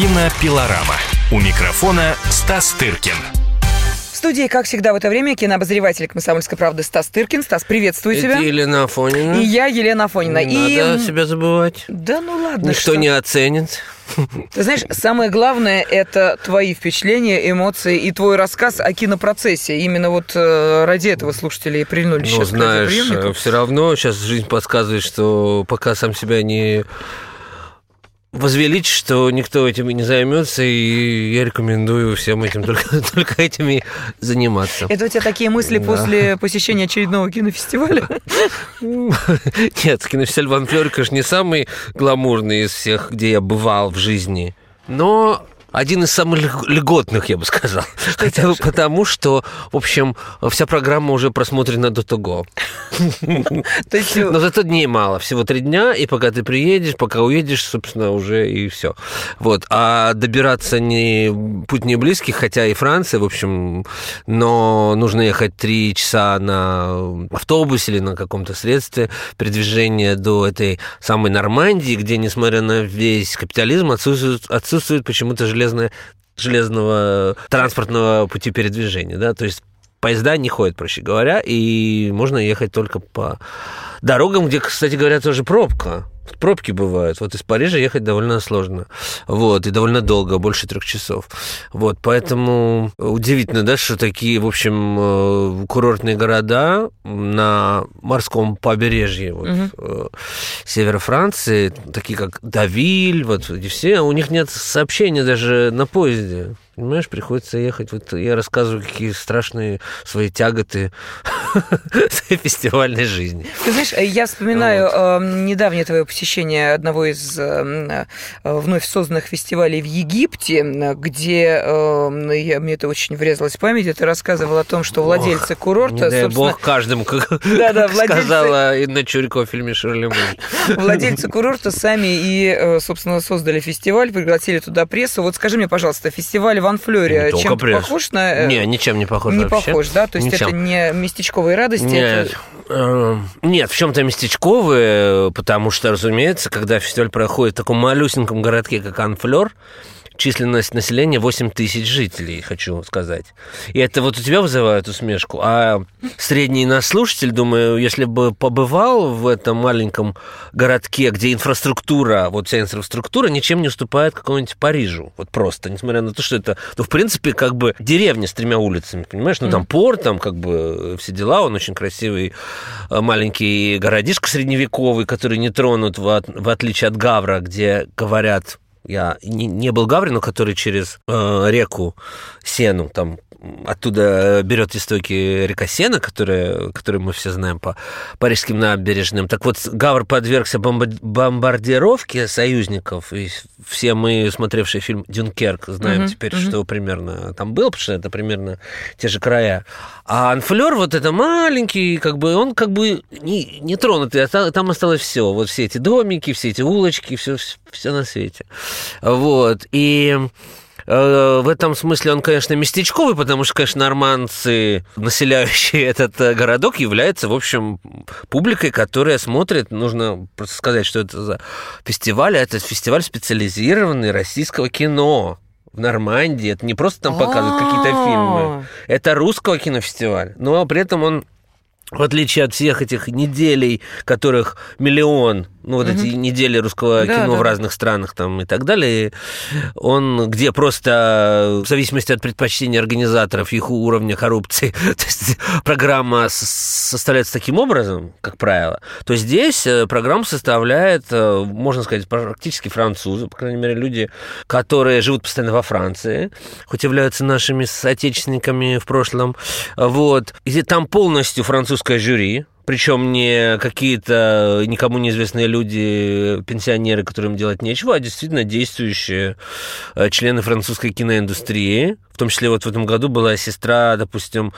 Кинопилорама. У микрофона Стас Тыркин. В студии, как всегда, в это время кинообозреватель «Комсомольской правды» Стас Тыркин. Стас, приветствую Это тебя. Елена Афонина. И я, Елена Афонина. Не И... надо себя забывать. Да ну ладно, Никто что? не оценит. Ты знаешь, самое главное – это твои впечатления, эмоции и твой рассказ о кинопроцессе. Именно вот э, ради этого слушатели и прильнули Ну, сейчас знаешь, радиоприемнику. все равно сейчас жизнь подсказывает, что пока сам себя не возвеличишь, что никто этим и не займется, и я рекомендую всем этим только, только этим и заниматься. Это у тебя такие мысли Да. после посещения очередного кинофестиваля? Нет, кинофестиваль Ван Флёр, конечно, не самый гламурный из всех, где я бывал в жизни, но один из самых льг- льготных, я бы сказал. Хотя бы потому, что, в общем, вся программа уже просмотрена до того. Но зато дней мало, всего три дня, и пока ты приедешь, пока уедешь, собственно, уже и все. Вот. А добираться не путь не близкий, хотя и Франция, в общем, но нужно ехать три часа на автобусе или на каком-то средстве передвижения до этой самой Нормандии, где, несмотря на весь капитализм, отсутствует, отсутствует почему-то железная железного транспортного пути передвижения, да, то есть поезда не ходят, проще говоря, и можно ехать только по дорогам, где, кстати говоря, тоже пробка. Пробки бывают. Вот из Парижа ехать довольно сложно. Вот, и довольно долго, больше трех часов. Вот, поэтому удивительно, да, что такие, в общем, э, курортные города на морском побережье вот, э, севера Франции, такие как Давиль, вот эти все, у них нет сообщения даже на поезде. Понимаешь, приходится ехать. Вот я рассказываю, какие страшные свои тяготы фестивальной жизни. Ты знаешь, я вспоминаю э, недавнее твое посещение одного из э, э, вновь созданных фестивалей в Египте, где э, я, мне это очень врезалось в память. Ты рассказывал о том, что владельцы курорта, Не дай собственно, бог каждому, как, Да-да, как владельцы- сказала Инна Чурикова в фильме «Ширли Мун». владельцы курорта сами и, э, собственно, создали фестиваль, пригласили туда прессу. Вот скажи мне, пожалуйста, фестиваль Ван Флёре чем прессу. похож на... э, Не, ничем не похож не вообще. похож, да? То есть Ничем. это не местечковые радости, Нет, это... э, нет, в чем-то местечковые, потому что, разумеется, когда фестиваль проходит в таком малюсеньком городке, как Анфлер, численность населения 8 тысяч жителей, хочу сказать. И это вот у тебя вызывает усмешку. А средний наш слушатель, думаю, если бы побывал в этом маленьком городке, где инфраструктура, вот вся инфраструктура ничем не уступает какому-нибудь Парижу. Вот просто, несмотря на то, что это, ну, в принципе, как бы деревня с тремя улицами, понимаешь? Ну, там порт, там как бы все дела, он очень красивый э, маленький городишко средневековый, который не тронут, в, в отличие от Гавра, где говорят я не, не был Гаври, но который через э, реку Сену, там оттуда берет истоки река Сена, которая, которую мы все знаем по парижским набережным. Так вот, Гавр подвергся бомба- бомбардировке союзников, и все мы, смотревшие фильм «Дюнкерк», знаем Мгм, теперь, мгм. что примерно там было, потому что это примерно те же края. А Анфлер вот это маленький, как бы он как бы не, не тронутый, а та- там осталось все. Вот все эти домики, все эти улочки, все, все на свете. Вот. И в этом смысле он, конечно, местечковый, потому что, конечно, нормандцы, населяющие этот э, городок, являются, в общем, публикой, которая смотрит, нужно просто сказать, что это за фестиваль, а это фестиваль специализированный российского кино в Нормандии. Это не просто там показывают какие-то фильмы. Это русского кинофестиваль. Но при этом он в отличие от всех этих неделей, которых миллион, ну вот эти недели русского Да, кино да, в разных странах там и так далее, он где просто в зависимости от предпочтений организаторов, их уровня коррупции, то есть программа составляется таким образом, как правило, то здесь э, программу составляет, э, можно сказать, практически французы, по крайней мере, люди, которые живут постоянно во Франции, хоть являются нашими соотечественниками в прошлом, вот. И там полностью французское жюри, причем не какие-то никому неизвестные люди, пенсионеры, которым делать нечего, а действительно действующие э, члены французской киноиндустрии. В том числе вот в этом году была сестра, допустим,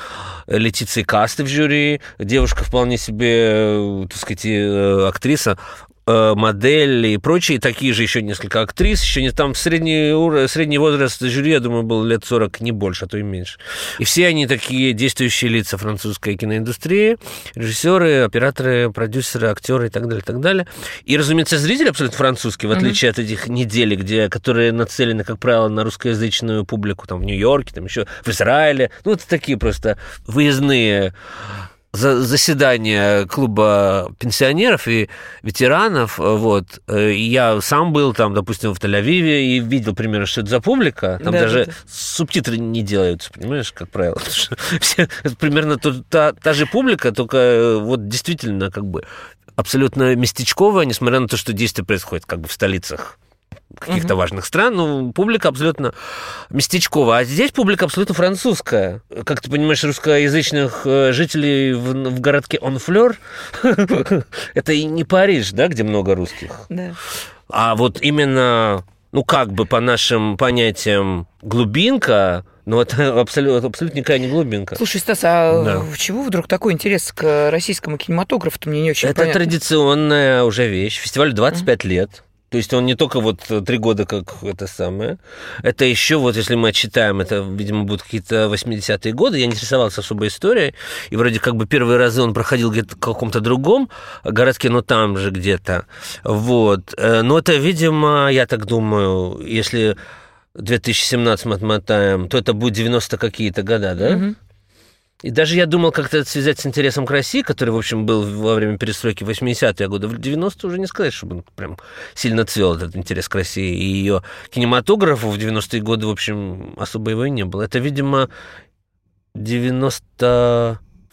Летиции Касты в жюри, девушка вполне себе, э, так сказать, э, актриса. Э, модель и прочие, такие же еще несколько актрис, еще не там средний, ур- средний возраст жюри, я думаю, был лет 40, не больше, а то и меньше. И все они такие действующие лица французской киноиндустрии, режиссеры, операторы, продюсеры, актеры и так далее, и так далее. И, разумеется, зрители абсолютно французские, в отличие от этих недель, где, которые нацелены, как правило, на русскоязычную публику, там, в Нью-Йорке, там еще в Израиле. Ну, это такие просто выездные за- заседания клуба пенсионеров и ветеранов, вот, э, я сам был там, допустим, в Тель-Авиве и видел примерно, что это за публика, там Да, даже да, субтитры не делаются, понимаешь, как правило, все- примерно то- та, та же публика, только э, вот действительно как бы абсолютно местечковая, несмотря на то, что действие происходит как бы в столицах каких-то важных стран, ну, публика абсолютно местечковая. А здесь публика абсолютно французская. Как ты понимаешь, русскоязычных э, жителей в, в городке Онфлер это и не Париж, да, где много русских. Да. А вот именно, ну, как бы по нашим понятиям глубинка, ну, это абсолютно, абсолютно никакая не глубинка. Слушай, Стас, а Да. чего вдруг такой интерес к российскому кинематографу-то мне не очень Это понятно. традиционная уже вещь. Фестиваль 25 лет. То есть он не только вот три года, как это самое. Это еще вот, если мы отчитаем, это, видимо, будут какие-то 80-е годы. Я не интересовался особой историей. И вроде как бы первые разы он проходил где-то в каком-то другом городке, но там же где-то. Вот. Э, Но это, видимо, я так думаю, если 2017 мы отмотаем, то это будет 90 какие-то года, да? Мгм. И даже я думал как-то это связать с интересом к России, который, в общем, был во время перестройки 80-е годы. В 90-е уже не сказать, чтобы он прям сильно цвел этот интерес к России. И ее кинематографу в 90-е годы, в общем, особо его и не было. Это, видимо,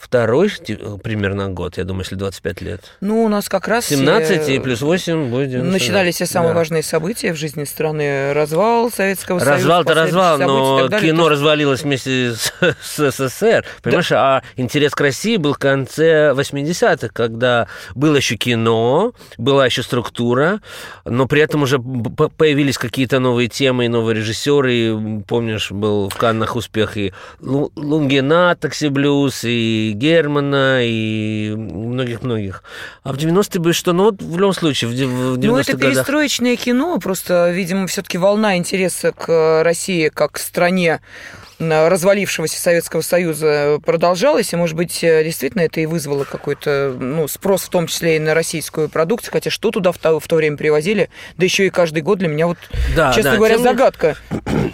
92-й примерно год, я думаю, если 25 лет. Ну, у нас как раз... 17 э, и плюс 8 будет 90. Начинались все самые Да. важные события в жизни страны. Развал Советского Союза. Развал-то развал, и но далее. кино То развалилось вместе с, с СССР. Понимаешь, а интерес к России был в конце 80-х, когда было еще кино, была еще структура, но при этом уже появились какие-то новые темы и новые режиссеры. И, помнишь, был в Каннах успех и Лу- Лунгина, Такси Блюз, и Германа, и многих-многих. А в 90-е бы что? Ну, вот в любом случае, в де- в 90-х Ну, это годах... перестроечное кино, просто, видимо, все-таки волна интереса к России как к стране развалившегося Советского Союза продолжалась, и, может быть, э, действительно это и вызвало какой-то ну, спрос, в том числе и на российскую продукцию, хотя что туда в то, в то время привозили, да еще и каждый год для меня вот, Да, честно да, говоря, тем не- загадка.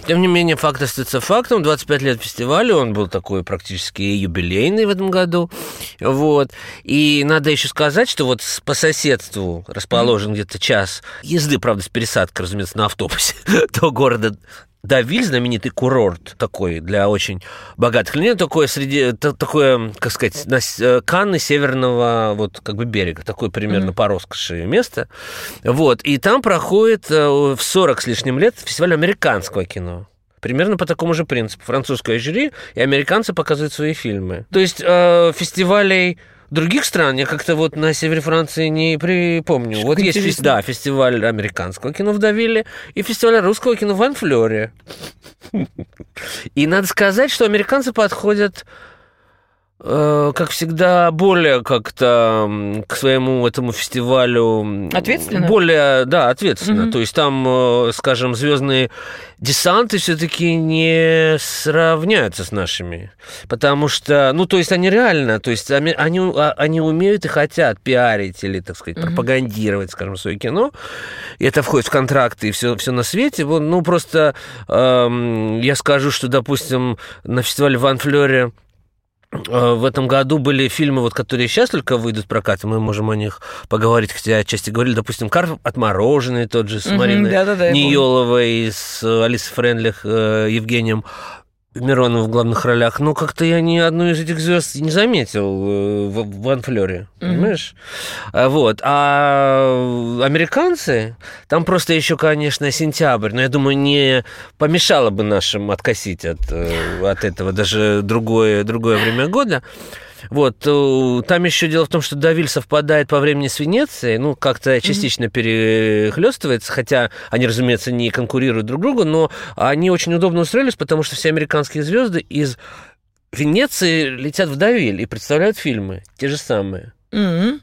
Тем не менее, факт остается фактом. 25 лет фестиваля, он был такой практически юбилейный в этом году. Вот. И надо еще сказать, что вот по соседству расположен где-то час езды, правда, с пересадкой, разумеется, на автобусе до города Давиль, знаменитый курорт такой для очень богатых людей, такое среди, та- такое, как сказать, на э, Канны северного вот как бы берега, такое примерно по роскоши место. Вот, и там проходит э, в 40 с лишним лет фестиваль американского кино. Примерно по такому же принципу. Французское жюри, и американцы показывают свои фильмы. То есть э, фестивалей других стран я как-то вот на севере Франции не припомню. Как вот есть да, фестиваль американского кино в Давиле и фестиваль русского кино в Анфлёре. И надо сказать, что американцы подходят как всегда, более как-то к своему этому фестивалю... Ответственно? Более, да, ответственно. Мгм. То есть там, э, скажем, звездные десанты все-таки не сравняются с нашими. Потому что, ну, то есть они реально, то есть они, а- они умеют и хотят пиарить или, так сказать, Мгм. пропагандировать, скажем, свое кино. И это входит в контракты и все, все на свете. Вот, Ну, просто эм, я скажу, что, допустим, на фестивале в Анфлёре э, в этом году были фильмы, вот, которые сейчас только выйдут в прокат, мы можем о них поговорить, хотя отчасти говорили, допустим, «Карп отмороженный» тот же с Мариной да-да-да, я помню. Ниеловой с Алисой Френдлих, э, Евгением Мироновым в главных ролях. Но как-то я ни одну из этих звезд не заметил э, в, в Анфлёре, Мгм. понимаешь? А, Вот. А американцы, там просто еще, конечно, сентябрь, но я думаю, не помешало бы нашим откосить от, э, от этого даже другое, другое время года. Вот, э, там еще дело в том, что Давиль совпадает по времени с Венецией, ну, как-то частично перехлестывается, хотя они, разумеется, не конкурируют друг другу, но они очень удобно устроились, потому что все американские звезды из Венеции летят в Давиль и представляют фильмы, те же самые. Мгм.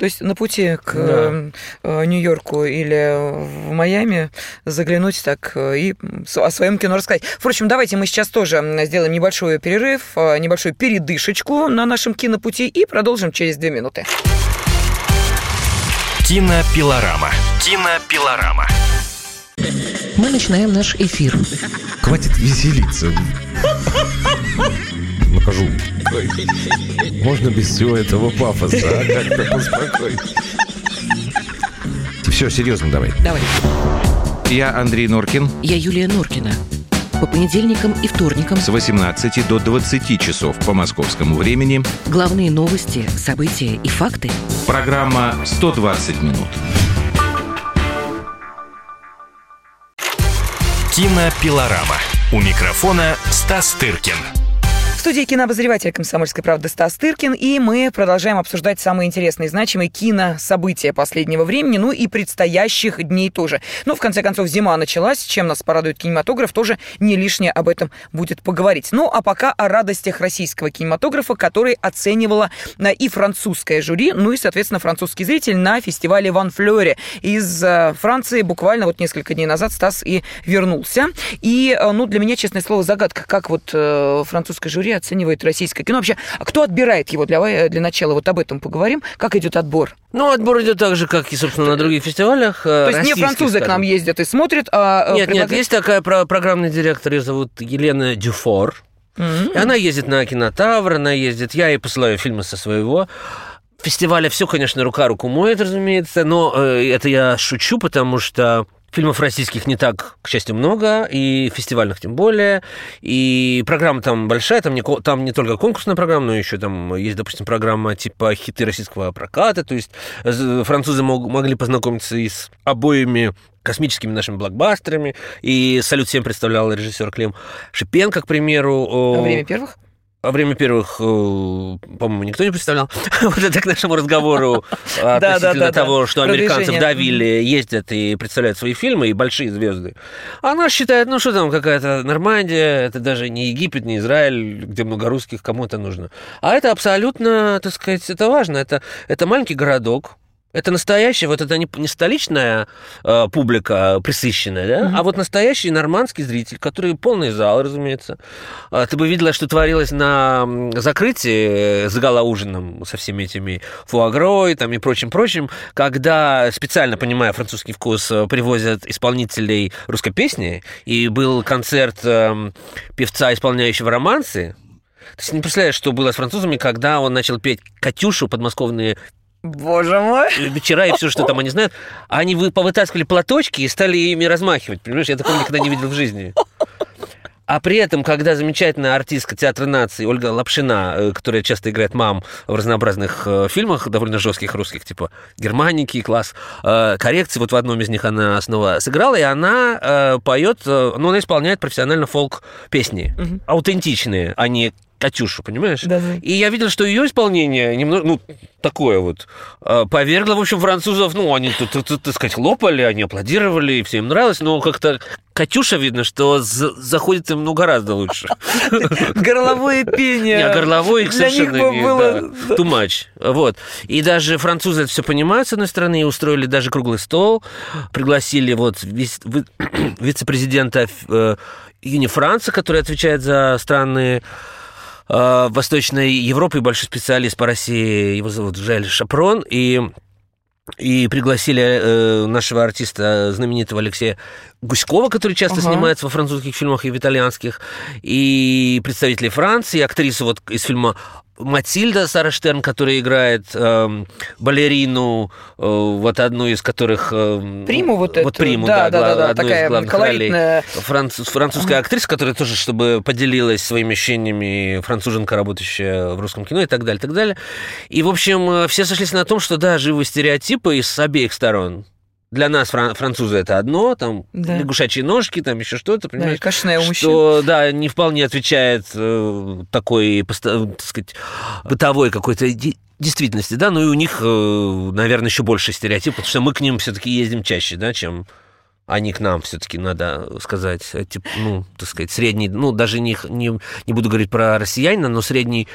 То есть на пути к да. Э, Нью-Йорку или в Майами заглянуть так э, и о своем кино рассказать. Впрочем, давайте мы сейчас тоже сделаем небольшой перерыв, э, небольшую передышечку на нашем кинопути и продолжим через две минуты. Кинопилорама. Кинопилорама. Мы начинаем наш эфир. Хватит веселиться. Накажу. Можно без всего этого пафоса, а? Как-то поспокойнее. Все, серьезно давай. Давай. Я Андрей Норкин. Я Юлия Норкина. По понедельникам и вторникам С 18 до 20 часов по московскому времени. главные новости, события и факты. Программа «120 минут». Кинопилорама. У микрофона Стас Тыркин. В студии кинообозреватель «Комсомольской правды» Стас Тыркин, и мы продолжаем обсуждать самые интересные и значимые кинособытия последнего времени, ну и предстоящих дней тоже. Ну, в конце концов, зима началась, чем нас порадует кинематограф, тоже не лишнее об этом будет поговорить. Ну, а пока о радостях российского кинематографа, который оценивала э, и французское жюри, ну и, соответственно, французский зритель на фестивале Ван Флёре из э, Франции. Буквально вот несколько дней назад Стас и вернулся. И, э, ну, для меня, честное слово, загадка, как вот французское жюри оценивает российское кино. Вообще, а кто отбирает его для, для начала? Вот об этом поговорим. Как идет отбор? Ну, отбор идет так же, как и, собственно, на других фестивалях. То есть не французы к нам ездят и смотрят, а... Нет, предлагают... нет, есть такая про- программный директор, ее зовут Елена Дюфор. Mm-hmm. И она ездит на кинотавр, она ездит... Я ей посылаю фильмы со своего фестиваля. Все, конечно, рука руку моет, разумеется, но э, это я шучу, потому что Фильмов российских не так, к счастью, много, и фестивальных тем более. И программа там большая, там не, там не только конкурсная программа, но еще там есть, допустим, программа типа хиты российского проката. То есть французы мог, могли познакомиться и с обоими космическими нашими блокбастерами. И «Салют всем» представлял режиссер Клим Шипенко, к примеру. Во время первых? Во время первых, э, по-моему, никто не представлял. вот это к нашему разговору относительно того, что американцев давили, ездят и представляют свои фильмы, и большие звезды. Она считает, ну что там, какая-то Нормандия, это даже не Египет, не Израиль, где много русских, кому это нужно. А это абсолютно, так сказать, это важно. Это, это маленький городок, это настоящая, вот это не, не столичная э, публика присыщенная, да, mm-hmm. а вот настоящий нормандский зритель, который полный зал, разумеется. А, ты бы видела, что творилось на закрытии с ужином со всеми этими фуагрой там, и прочим-прочим, когда, специально понимая французский вкус, э, привозят исполнителей русской песни, и был концерт э, певца, исполняющего романсы, ты себе не представляешь, что было с французами, когда он начал петь «Катюшу» подмосковные Боже мой. Вечера и все, что там они знают. Они вы повытаскивали платочки и стали ими размахивать. Понимаешь, я такого никогда не видел в жизни. А при этом, когда замечательная артистка театра нации Ольга Лапшина, э, которая часто играет мам в разнообразных э, фильмах, довольно жестких русских, типа «Германики», «Класс», э, «Коррекции», вот в одном из них она снова сыграла, и она поет, ну, она исполняет профессионально фолк-песни, угу. аутентичные, а не Катюшу, понимаешь? Да, да. И я видел, что ее исполнение немного, ну, такое вот, а, повергло, в общем, французов, ну, они, так сказать, лопали, они аплодировали, и всем нравилось, но как-то Катюша, видно, что заходит им, ну, гораздо лучше. Горловое пение. Не, а горловое совершенно не, было... да, too much. Вот. И даже французы это все понимают, с одной стороны, и устроили даже круглый стол, пригласили вот вице-президента э, Юни Франца, который отвечает за страны э, Восточной Европы большой специалист по России, его зовут Жаль Шапрон, и и пригласили э, нашего артиста знаменитого Алексея Гуськова, который часто ага. снимается во французских фильмах и в итальянских, и представители Франции, актрису вот из фильма Матильда Сара Штерн, которая играет э, балерину, э, вот одну из которых... Э, приму вот эту. Вот приму, да, да, да, да, одну такая из главных колоритная... ролей. Француз, французская актриса, которая тоже, чтобы поделилась своими ощущениями, француженка, работающая в русском кино и так далее, и так далее. И, в общем, э, все сошлись на том, что, да, живы стереотипы с обеих сторон для нас фран- французы это одно, там да. лягушачьи ножки, там еще что-то, понимаешь? Да, кашная у Что, да, не вполне отвечает э, такой, так сказать, бытовой какой-то действительности, да, ну и у них, э, наверное, еще больше стереотип, потому что мы к ним все-таки ездим чаще, да, чем они к нам все-таки, надо сказать, типа, ну, так сказать, средний, ну, даже не, не, не буду говорить про россиянина, но средний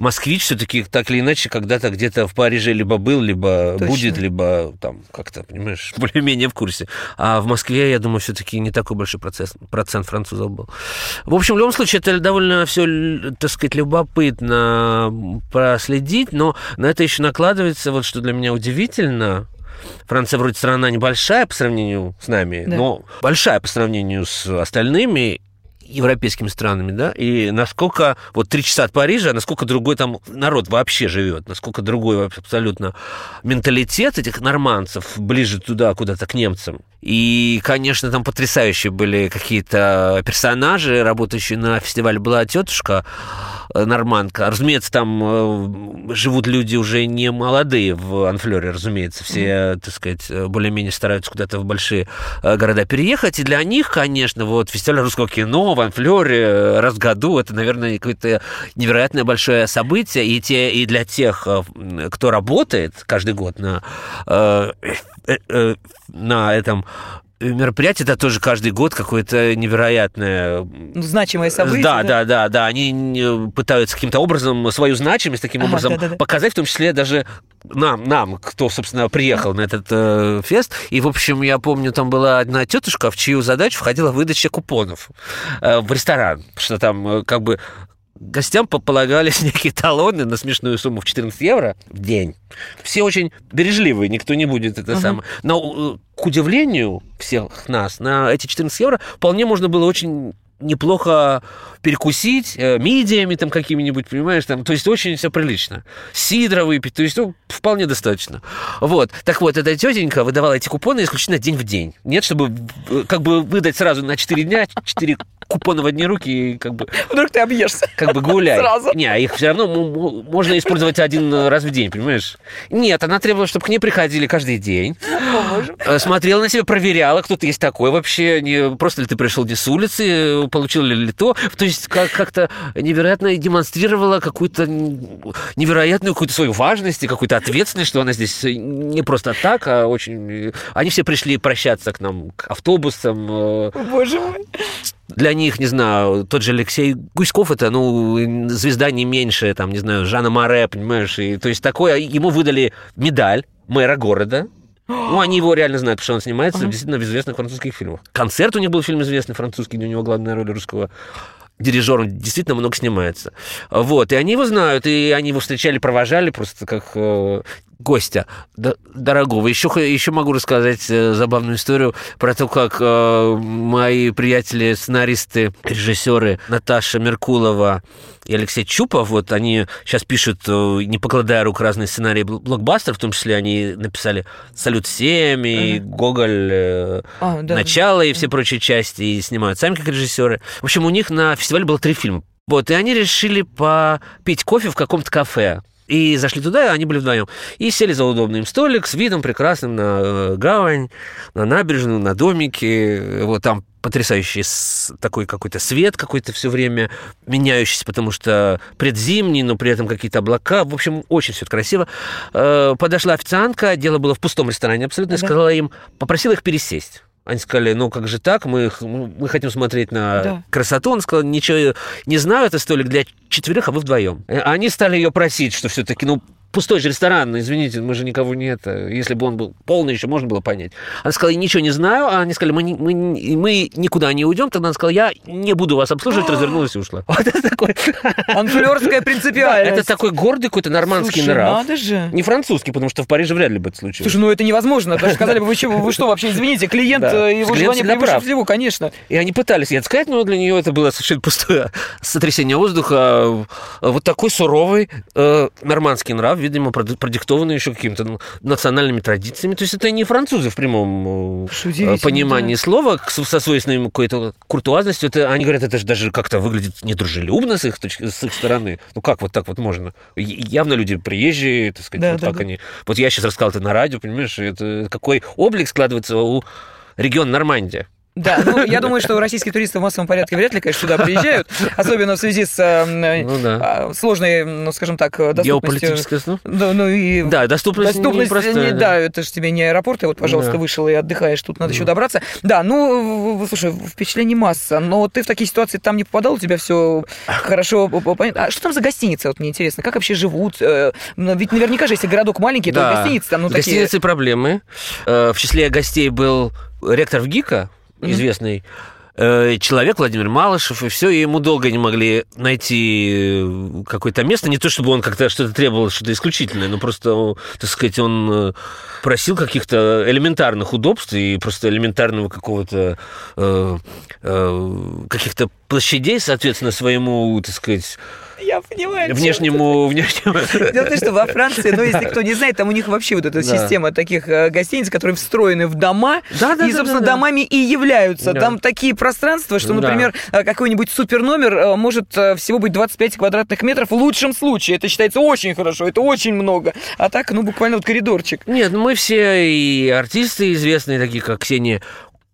москвич все-таки так или иначе когда-то где-то в Париже либо был, либо Точно. будет, либо там как-то, понимаешь, более-менее в курсе. А в Москве, я думаю, все-таки не такой большой процесс, процент французов был. В общем, в любом случае, это довольно все, так сказать, любопытно проследить, но на это еще накладывается, вот что для меня удивительно, Франция вроде страна небольшая по сравнению с нами, Да. но большая по сравнению с остальными европейскими странами, да, и насколько вот три часа от Парижа, а насколько другой там народ вообще живет, насколько другой абсолютно менталитет этих норманцев ближе туда, куда-то к немцам. И, конечно, там потрясающие были какие-то персонажи, работающие на фестивале была тетушка э, норманка. Разумеется, там э, живут люди уже не молодые в Анфлере, разумеется. Все, так сказать, э, более-менее стараются куда-то в большие города переехать. И для них, конечно, вот фестиваль русского кино в Анфлере э, раз в году, это, наверное, какое-то невероятное большое событие. И, те, и для тех, э, кто работает каждый год на, э, э, э, на этом мероприятие, это тоже каждый год какое-то невероятное Ну, значимое событие. да, да, да, да. Они не- пытаются каким-то образом свою значимость таким Ага, образом да-да-да. показать, в том числе даже нам, нам, кто, собственно, приехал на этот э, фест. И, в общем, я помню, там была одна тетушка, в чью задачу входила выдача купонов э, в ресторан, что там э, как бы гостям по- полагались некие талоны на смешную сумму в 14 евро в день. Все очень бережливые, никто не будет это Ага. самое. Но, э, к удивлению всех нас, на эти 14 евро вполне можно было очень неплохо перекусить э, мидиями там какими-нибудь, понимаешь, там, то есть очень все прилично. Сидра выпить, то есть ну, вполне достаточно. Вот. Так вот, эта тетенька выдавала эти купоны исключительно день в день. Нет, чтобы э, как бы выдать сразу на 4 дня 4 купона в одни руки и как бы Вдруг ты объешься. как бы гуляй. Сразу. Не, а их все равно можно использовать один раз в день, понимаешь? Нет, она требовала, чтобы к ней приходили каждый день. Э, Смотрела на себя, проверяла, кто ты есть такой вообще, не просто ли ты пришел не с улицы, э, получил ли, то. То есть как- как-то невероятно демонстрировала какую-то невероятную какую-то свою важность и какую-то ответственность, что она здесь не просто так, а очень... э, Они все пришли прощаться к нам, к автобусам, э, Боже мой. для них, не знаю, тот же Алексей Гуськов, это, ну, звезда не меньше, там, не знаю, Жана Море, понимаешь, и, то есть такое, ему выдали медаль мэра города, ну, они его реально знают, потому что он снимается действительно в известных французских фильмах. Концерт у него был фильм известный французский, где у него главная роль русского дирижер, он действительно много снимается. Вот, и они его знают, и они его встречали, провожали просто как э, гостя дорогого. Еще, еще могу рассказать э, забавную историю про то, как э, мои приятели, сценаристы, режиссеры Наташа Меркулова и Алексей Чупов, вот они сейчас пишут, э, не покладая рук, разные сценарии бл- блокбастеров, в том числе они написали «Салют-7» и «Гоголь», э, А, да. начало и все прочие части, и снимают сами как режиссеры. В общем, у них на фестивале было три фильма. Вот, и они решили попить кофе в каком-то кафе. И зашли туда, они были вдвоем. И сели за удобный им столик с видом прекрасным на э, гавань, на набережную, на домики. Вот там потрясающий такой какой-то свет какой-то все время меняющийся, потому что предзимний, но при этом какие-то облака. В общем, очень все красиво. Э, Подошла официантка, дело было в пустом ресторане абсолютно, Да. сказала им, попросила их пересесть. Они сказали, ну как же так, мы, мы хотим смотреть на Да. красоту. Он сказал, ничего не знаю, это столик для четверых, а вы вдвоем. Э, Они стали ее просить, что все-таки, ну, пустой же ресторан, извините, мы же никого нет. Если бы он был полный, еще можно было понять. Она сказала, ничего не знаю, а они сказали, мы, не- мы, мы никуда не уйдем. Тогда она сказала, я не буду вас обслуживать, развернулась и ушла. Вот это такой... Анфлерская принципиальность. это такой гордый какой-то нормандский нрав. надо же. Не французский, потому что в Париже вряд ли бы это случилось. Слушай, ну это невозможно. Даже сказали бы, вы что, вы что вообще, извините, клиент, э, его желание превыше всего, конечно. И они пытались ей это сказать, но для нее это было совершенно пустое сотрясение воздуха. Вот такой суровый э, нормандский нрав, видимо, проди- продиктованный еще какими-то ну, национальными традициями. То есть это не французы в прямом э, удивительно, понимании да. слова, со свойственной какой-то куртуазностью. Это, они говорят, это же даже как-то выглядит недружелюбно с их, точки, с их стороны. Ну как вот так вот можно? Явно люди приезжие, так сказать, Да, вот да, как да. они... Вот я сейчас рассказал это на радио, понимаешь, это какой облик складывается у региона Нормандия. Да, ну, я думаю, что российские туристы в массовом порядке вряд ли, конечно, сюда приезжают, особенно в связи с э, Ну да. а, сложной, ну, скажем так, доступностью. Геополитическое, ну, Да, ну и Да, доступность, Доступность, непростая, не- да, это же тебе не аэропорт, и вот, пожалуйста, Да. вышел и отдыхаешь, тут надо еще добраться. Да, ну, слушай, впечатлений масса, но ты в такие ситуации там не попадал, у тебя все хорошо понятно. А что там за гостиница, вот мне интересно, как вообще живут? Э, ну, Ведь наверняка же, если городок маленький, то Да. гостиницы там, ну, С такие... гостиницей проблемы. Э, В числе гостей был ректор ВГИКа, известный э, человек Владимир Малышев, и все, и ему долго не могли найти э, какое-то место. Не то, чтобы он как-то что-то требовал, что-то исключительное, но просто, э, так сказать, он просил каких-то элементарных удобств и просто элементарного какого-то каких-то площадей, соответственно, своему, так сказать, Я понимаю. внешнему, внешнему. Дело в том, что во Франции, ну, если кто не знает, там у них вообще вот эта Да. система таких э, гостиниц, которые встроены в дома, Да, да, и, да, собственно, да, да. домами и являются. Да. Там такие пространства, что, например, э, какой-нибудь суперномер э, может всего быть 25 квадратных метров в лучшем случае. Это считается очень хорошо, это очень много. А так, ну, буквально вот коридорчик. Нет, ну мы все и артисты известные, такие как Ксения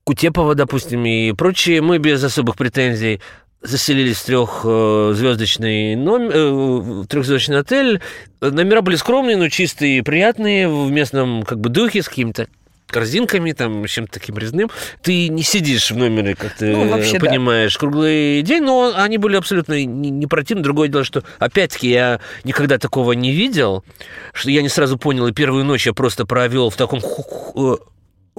Кутепова, допустим, и прочие, мы без особых претензий заселились в трехзвездочный номер, э, трехзвездочный отель. Номера были скромные, но чистые и приятные, в местном как бы духе, с какими-то корзинками, там, чем-то таким резным. Ты не сидишь в номере, как ты Ну, вообще, да. понимаешь, круглый день, но они были абсолютно не, не противны. Другое дело, что, опять-таки, я никогда такого не видел, что я не сразу понял, и первую ночь я просто провел в таком ху-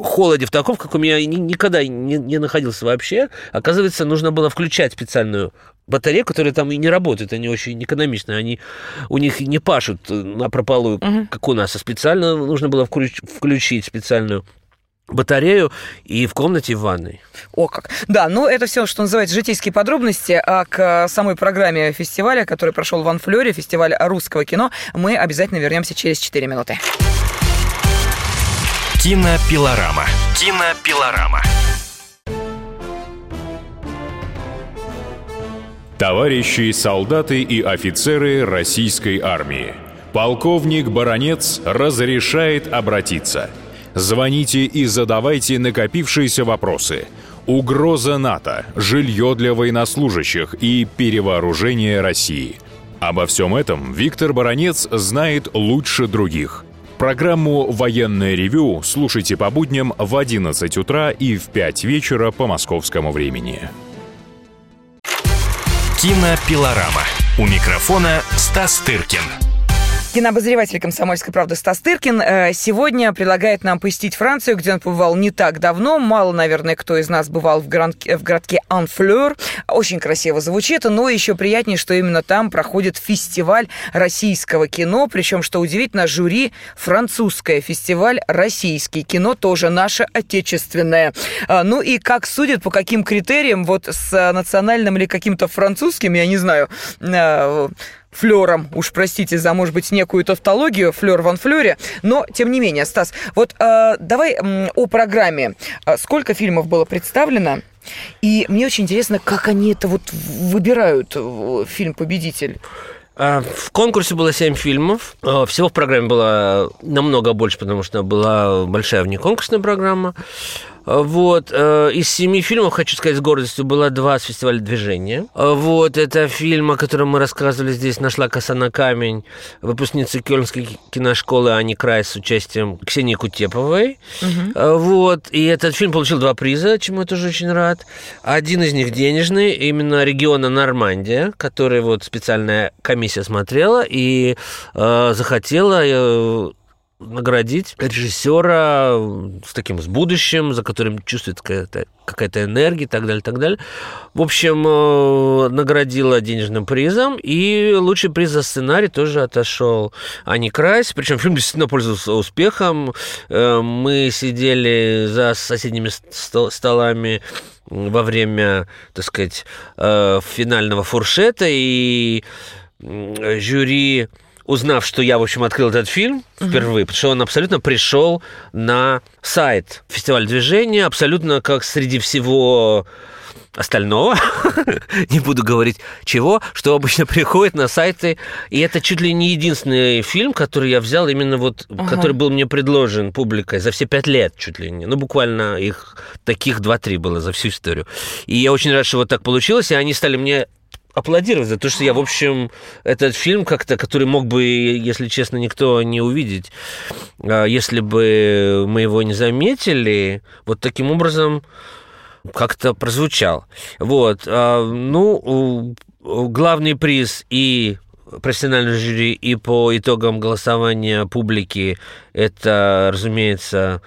холоде, в таком, в каком я ни- никогда не, не находился вообще. Оказывается, нужно было включать специальную батарею, которая там и не работает, они очень экономичные, они у них не пашут э, на прополую, как у нас, а специально нужно было включ- включить специальную батарею и в комнате, и в ванной. О как. Да, ну это все, что называется житейские подробности, а к э, самой программе фестиваля, который прошел в Анфлёре, фестиваль русского кино, мы обязательно вернемся через 4 минуты. Кинопилорама. Кинопилорама. Товарищи солдаты и офицеры российской армии. Полковник Баронец разрешает обратиться. Звоните и задавайте накопившиеся вопросы. Угроза НАТО, жилье для военнослужащих и перевооружение России. Обо всем этом Виктор Баронец знает лучше других. Программу «Военное ревю» слушайте по будням в 11 утра и в 5 вечера по московскому времени. Кинопилорама. У микрофона Стас Тыркин. Кинообозреватель «Комсомольской правды» Стас Тыркин э, сегодня предлагает нам посетить Францию, где он побывал не так давно. Мало, наверное, кто из нас бывал в, гран- в городке Анфлер. Очень красиво звучит, но еще приятнее, что именно там проходит фестиваль российского кино. Причем, что удивительно, жюри французское. Фестиваль российский. Кино тоже наше отечественное. А, Ну и как судят, по каким критериям, вот с э, национальным или каким-то французским, я не знаю, э, флером, уж простите за, может быть, некую тавтологию, флер ван флере, но, тем не менее, Стас, вот э, давай м, о программе. А Сколько фильмов было представлено? И мне очень интересно, как они это вот выбирают, э, фильм-победитель. А, В конкурсе было 7 фильмов. А, Всего в программе было намного больше, потому что была большая внеконкурсная программа. Вот. э, Из семи фильмов, хочу сказать с гордостью, было два с фестиваля движения. А, Вот. Это фильм, о котором мы рассказывали здесь, «Нашла коса на камень», выпускницы Кёльнской киношколы Ани Крайс с участием Ксении Кутеповой. А, Вот. И этот фильм получил два приза, чему я тоже очень рад. Один из них денежный, именно региона Нормандия, который вот специальная комиссия смотрела и э, захотела э, наградить режиссера с таким с будущим, за которым чувствует какая-то, какая-то энергия и так далее, так далее. В общем, э, наградила денежным призом, и лучший приз за сценарий тоже отошел Ани Крайс. Причем фильм действительно пользовался успехом. Э, Мы сидели за соседними стол- столами во время, так сказать, э, финального фуршета, и жюри узнав, что я, в общем, открыл этот фильм впервые, потому что он абсолютно пришел на сайт фестиваля движения, абсолютно как среди всего остального, не буду говорить чего, что обычно приходит на сайты, и это чуть ли не единственный фильм, который я взял именно вот, Ага. который был мне предложен публикой за все пять лет чуть ли не, ну буквально их таких два-три было за всю историю. И я очень рад, что вот так получилось, и они стали мне аплодировать за то, что я, в общем, этот фильм как-то, который мог бы, если честно, никто не увидеть, а, если бы мы его не заметили, вот таким образом как-то прозвучал. Вот. а, Ну, главный приз и профессиональное жюри, и по итогам голосования публики это, разумеется,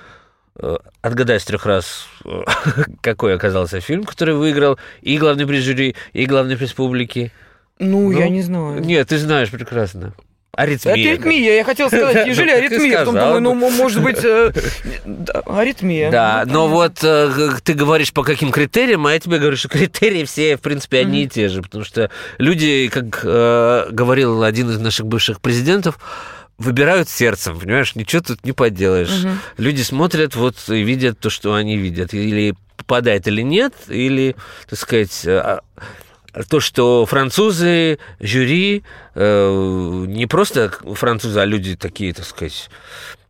отгадай с трех раз, э, какой оказался фильм, который выиграл, и главный приз жюри, и главный приз публики. Ну, Ну, я не знаю. Нет, ты знаешь прекрасно. Аритмия. Аритмия, я хотел сказать, неужели аритмия? Потом думаю, ну, может быть, э, аритмия. Да, Ну, но вот э, ты говоришь по каким критериям, а я тебе говорю, что критерии все, в принципе, одни и те же, потому что люди, как э, говорил один из наших бывших президентов, выбирают сердцем, понимаешь, ничего тут не поделаешь. Люди смотрят вот и видят то, что они видят, или попадает или нет, или, так сказать, а, то, что французы, жюри, э, не просто французы, а люди такие, так сказать,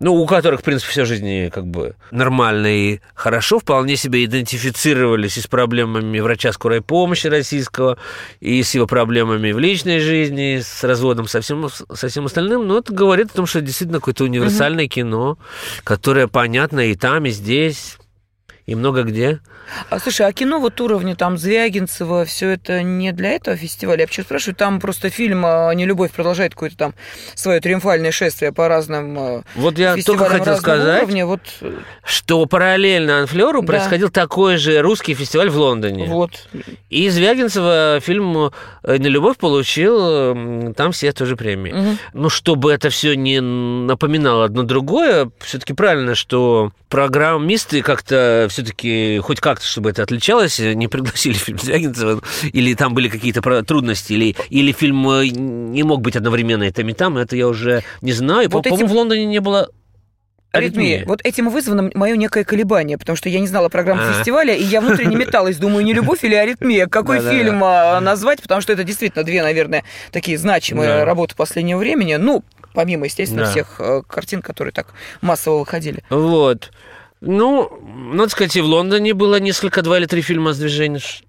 ну, у которых, в принципе, вся жизнь как бы нормально и хорошо, вполне себе идентифицировались и с проблемами врача скорой помощи российского, и с его проблемами в личной жизни, и с разводом со всем, со всем остальным. Но это говорит о том, что это действительно какое-то универсальное кино, которое понятно и там, и здесь, и много где. А слушай, а кино вот уровня там Звягинцева, все это не для этого фестиваля? Я почему спрашиваю, там просто фильм а, «Нелюбовь» продолжает какое-то там свое триумфальное шествие по разным э, Вот я только хотел сказать, уровня. Вот, э, что параллельно Анфлеру Да. происходил такой же русский фестиваль в Лондоне. вот. И Звягинцева фильм «На любовь» получил м, там все тоже премии. Мгм. Ну, чтобы это все не напоминало одно другое, все-таки правильно, что программисты как-то все-таки хоть как-то, чтобы это отличалось, не пригласили фильм Звягинцева, или там были какие-то трудности, или, или фильм э, не мог быть одновременно и там, и там, это я уже не знаю. Вот По- По-моему, этим- в Лондоне не было Аритмия. Вот этим вызвано мое некое колебание, потому что я не знала программу А. фестиваля, и я внутренне металась, думаю, не любовь или аритмия, какой Да-да-да. фильм а, назвать, потому что это действительно две, наверное, такие значимые Да. работы последнего времени. Ну, помимо, естественно, Да. всех э, картин, которые так массово выходили. Вот. Ну, надо сказать, и в Лондоне было несколько, два или три фильма с движения. ш-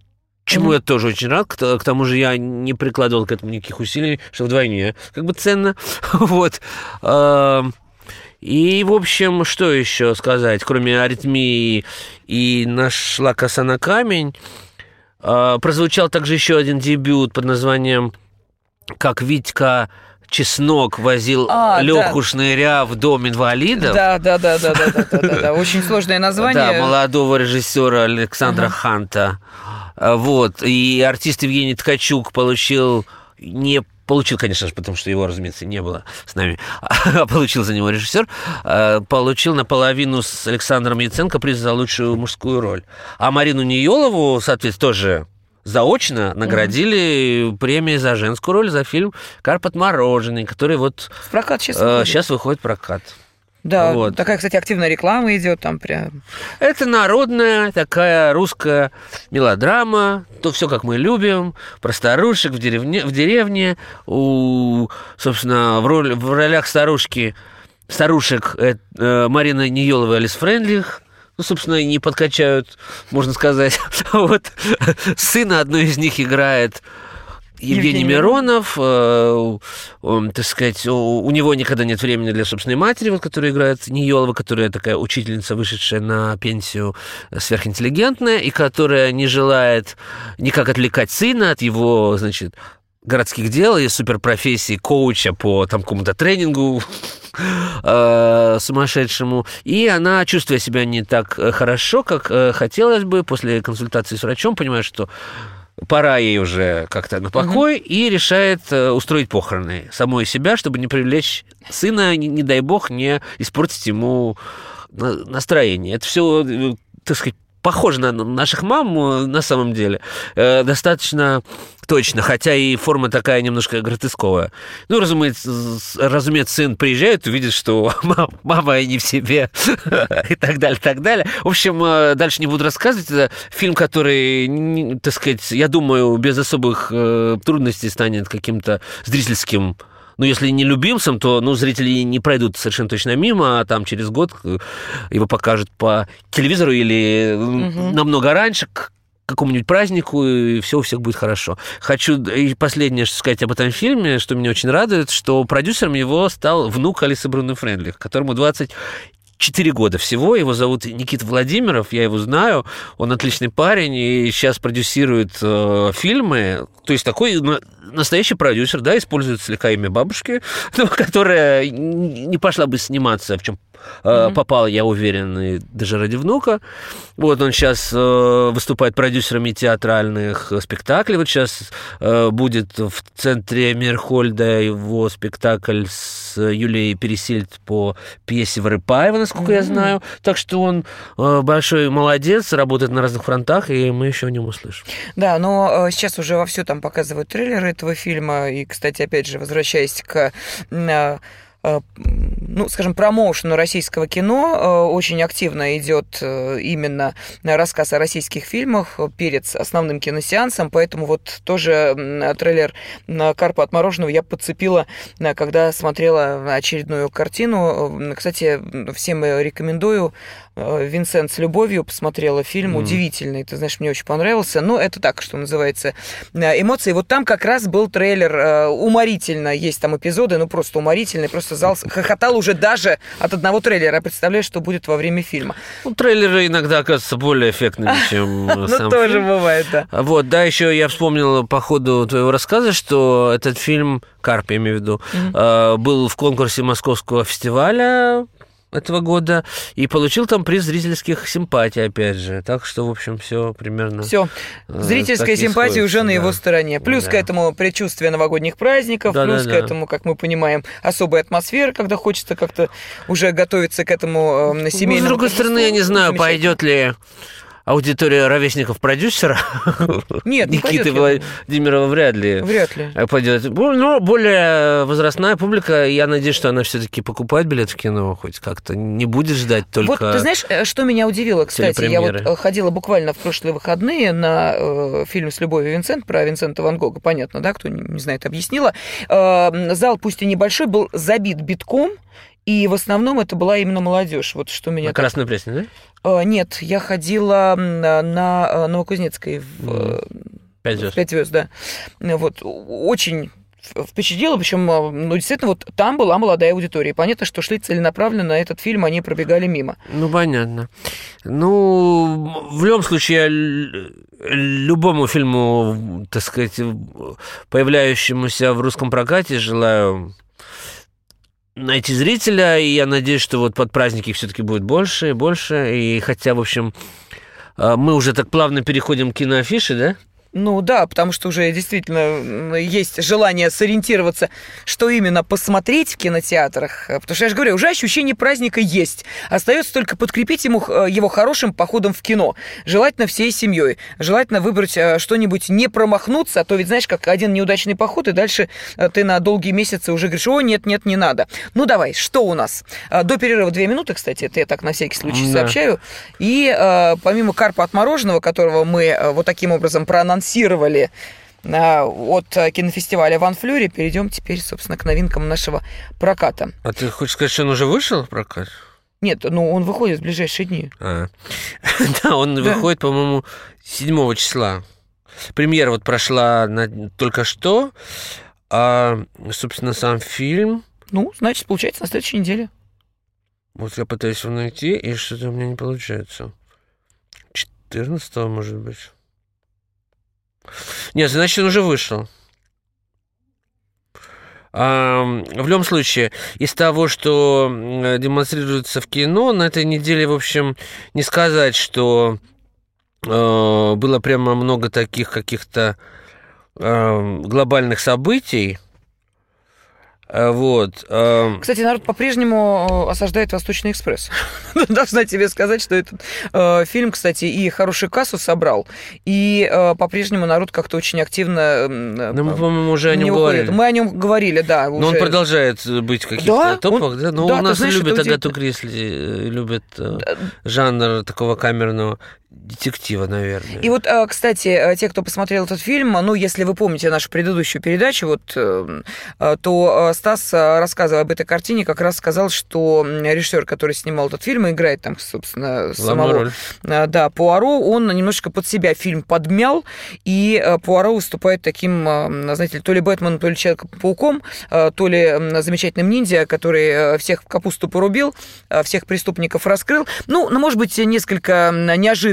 Чему Мгм. я тоже очень рад. К тому же я не прикладывал к этому никаких усилий, что вдвойне как бы ценно. вот. И, в общем, что еще сказать, кроме аритмии и нашла коса на камень, э, прозвучал также еще один дебют под названием «Как Витька Чеснок возил А, Леху Шныря в дом инвалидов». Да, да, да, да, да, да, да, да, да. Очень сложное название. Да, молодого режиссера Александра Ханта. А, Вот. И артист Евгений Ткачук получил не получил, конечно же, потому что его, разумеется, не было с нами, а получил за него режиссер, а, получил наполовину с Александром Яценко приз за лучшую мужскую роль. А Марину Ниелову, соответственно, тоже заочно наградили премией за женскую роль за фильм «Карпат мороженый», который вот В прокат сейчас. э, сейчас выходит прокат. Да, вот. такая, кстати, активная реклама идет там прям. Это народная такая русская мелодрама, то все как мы любим, про старушек в деревне, в деревне, у, собственно, в, роль, в ролях старушки, старушек э, э, Марина Ниелова и Алис Френдлих, ну, собственно, и не подкачают, можно сказать. вот сына одной из них играет Евгений, Евгений Миронов, э, он, так сказать, у, у него никогда нет времени для собственной матери, вот, которая играет Ниелова, которая такая учительница, вышедшая на пенсию, э, сверхинтеллигентная, и которая не желает никак отвлекать сына от его, значит, городских дел и суперпрофессии коуча по там какому-то тренингу э, сумасшедшему. И она, чувствуя себя не так э, хорошо, как э, хотелось бы, после консультации с врачом, понимает, что пора ей уже как-то на покой, и решает э, устроить похороны самой себя, чтобы не привлечь сына, не, не дай бог, не испортить ему на- настроение. Это все, так сказать, похожи на наших мам э, на самом деле. Э, достаточно точно, хотя и форма такая немножко гротесковая. Ну, разумеется, разумеется, сын приезжает, увидит, что мама, мама не в себе и так далее, так далее. В общем, э, дальше не буду рассказывать. Это фильм, который, так сказать, я думаю, без особых э, трудностей станет каким-то зрительским ну, если не любимцем, то, ну, зрители не пройдут совершенно точно мимо, а там через год э, его покажут по телевизору или м, намного раньше, к какому-нибудь празднику, и все у всех будет хорошо. Хочу и последнее что сказать об этом фильме, что меня очень радует, что продюсером его стал внук Алисы Бруно Френдлих, которому 20 Четыре года всего. Его зовут Никита Владимиров, я его знаю. Он отличный парень и сейчас продюсирует э, фильмы. То есть такой на- настоящий продюсер, да, использует слегка имя бабушки, которая не пошла бы сниматься, в чем попал, я уверен, и даже ради внука. Вот он сейчас э, выступает продюсерами театральных спектаклей. Вот сейчас э, будет в центре Мирхольда его спектакль с Юлией Пересильд по пьесе Варыпаева, насколько я знаю. Так что он э, большой молодец, работает на разных фронтах, и мы еще о нем услышим. Да, но э, сейчас уже вовсю там показывают трейлеры этого фильма. И, кстати, опять же, возвращаясь к э, э, ну, скажем, промоушену российского кино э, очень активно идет э, именно рассказ о российских фильмах перед основным киносеансом, поэтому вот тоже трейлер Карпа от мороженого я подцепила, э, когда смотрела очередную картину. Э, Кстати, всем э, рекомендую. Э, Винсент с любовью посмотрела фильм, удивительный, ты знаешь, мне очень понравился. Но это так, что называется, э, эмоции. Вот там как раз был трейлер э, уморительно, есть там эпизоды, ну просто уморительный, просто зал хохотал уже даже от одного трейлера. Я представляю, что будет во время фильма. Ну, трейлеры иногда оказываются более эффектными, чем Ну, сам тоже фильм. бывает, да. А Вот, да, еще я вспомнил по ходу твоего рассказа, что этот фильм, Карп, я имею в виду, э, был в конкурсе Московского фестиваля этого года и получил там приз зрительских симпатий, опять же. Так что, в общем, все примерно... Все. Э, Зрительская симпатия уже на да. его стороне. Плюс Да. к этому предчувствие новогодних праздников, Да, плюс да, к да. этому, как мы понимаем, особая атмосфера, когда хочется как-то уже готовиться к этому э, Ну, семейному. с другой стороны, я не знаю, пойдет ли аудитория ровесников продюсера. Нет, не пойдет, Никиты. Владимирова вряд ли. Вряд ли. э, Пойдет. Ну, более возрастная публика, я надеюсь, что она все-таки покупает билет в кино хоть как-то, не будет ждать только... Вот ты знаешь, э, что меня удивило, кстати, я вот э, ходила буквально в прошлые выходные на э, фильм с любовью Винсент про Винсента Ван Гога, понятно, да, кто не, не знает, объяснила. Э, зал, пусть и небольшой, был забит битком, и в основном это была именно молодежь. Вот что меня На Красной Пресне, да? Э, Нет, я ходила м, на, на э, Новокузнецкой в, э, Пять звезд. «Пять звезд», да. Вот, очень впечатлило, причем, э, ну, действительно, вот там была молодая аудитория. Понятно, что шли целенаправленно на этот фильм, они пробегали мимо. Ну, понятно. Ну, в любом случае, любому фильму, так сказать, появляющемуся в русском прокате желаю найти зрителя, и я надеюсь, что вот под праздники все-таки будет больше и больше, и хотя, в общем, э, мы уже так плавно переходим к киноафише, да? Ну да, потому что уже действительно есть желание сориентироваться, что именно посмотреть в кинотеатрах. Э, Потому что я же говорю, уже ощущение праздника есть. Остается только подкрепить ему, х- его хорошим походом в кино. Желательно всей семьей. Желательно выбрать э, что-нибудь, не промахнуться, а то ведь знаешь, как один неудачный поход, и дальше э, ты на долгие месяцы уже говоришь, о, нет, нет, не надо. Ну давай, что у нас? Э, До перерыва две минуты, кстати, это я так на всякий случай Да. сообщаю. И э, помимо карпа от мороженого, которого мы э, вот таким образом проанонсировали э, от э, кинофестиваля Ван Флюри, перейдем теперь, собственно, к новинкам нашего проката. А ты хочешь сказать, что он уже вышел в прокат? Нет, ну он выходит в ближайшие дни. А. Да, он Да. выходит, по-моему, 7 числа. Премьера вот прошла на- только что, а, собственно, сам фильм... Ну, значит, получается, на следующей неделе. Вот я пытаюсь его найти, и что-то у меня не получается. 14 может быть. Нет, значит, он уже вышел. В любом случае, из того, что демонстрируется в кино, на этой неделе, в общем, не сказать, что э, было прямо много таких каких-то глобальных событий. А, Вот. а, Кстати, народ по-прежнему э, осаждает Восточный экспресс. Должна тебе сказать, что этот э, фильм, кстати, и хорошую кассу собрал, и э, по-прежнему народ как-то очень активно... м, э, Ну, мы, по-моему, уже о не нем говорили. Мы о нем говорили, да. Но он уже. продолжает быть в каких-то Да, топах, он- да? Но да, у нас знаешь, любят Агату. Крисли, э, любят э, жанр такого камерного детектива, наверное. И вот, э, кстати, э, те, кто посмотрел этот фильм, ну, если вы помните нашу предыдущую передачу, вот, э, э, то э, Стас, рассказывая об этой картине, как раз сказал, что режиссер, который снимал этот фильм, и играет там, собственно, самого... роль. Да, Пуаро, он немножечко под себя фильм подмял, и Пуаро выступает таким, знаете то ли Бэтменом, то ли Человеком-пауком, э, то ли замечательным ниндзя, который всех в капусту порубил, всех преступников раскрыл. Ну, ну, может быть, несколько м,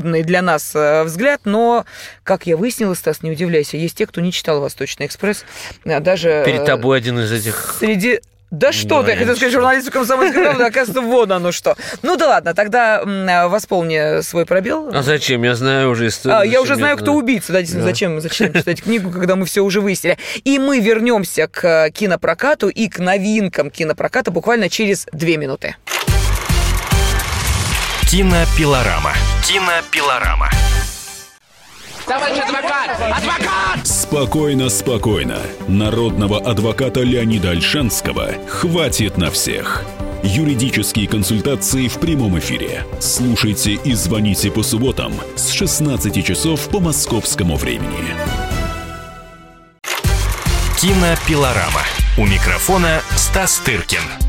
неожиданный для нас э, взгляд, но, как я выяснила, Стас, не удивляйся, есть те, кто не читал «Восточный экспресс», э, даже... э, Перед тобой один из этих... Среди... Да что ты, я хотел сказать, журналисту комсомольской правды, оказывается, вон оно что. Ну да ладно, тогда восполни свой пробел. А зачем? Я знаю уже историю. А, я уже знаю, кто убийца. Да, действительно, Да. зачем, зачем читать книгу, когда мы все уже выяснили. И мы вернемся к кинопрокату и к новинкам кинопроката буквально через две минуты. Кинопилорама. Кинопилорама. Спокойно, спокойно. Народного адвоката Леонида Альшанского хватит на всех. Юридические консультации в прямом эфире. Слушайте и звоните по субботам с 16 часов по московскому времени. Кинопилорама. У микрофона Стас Тыркин.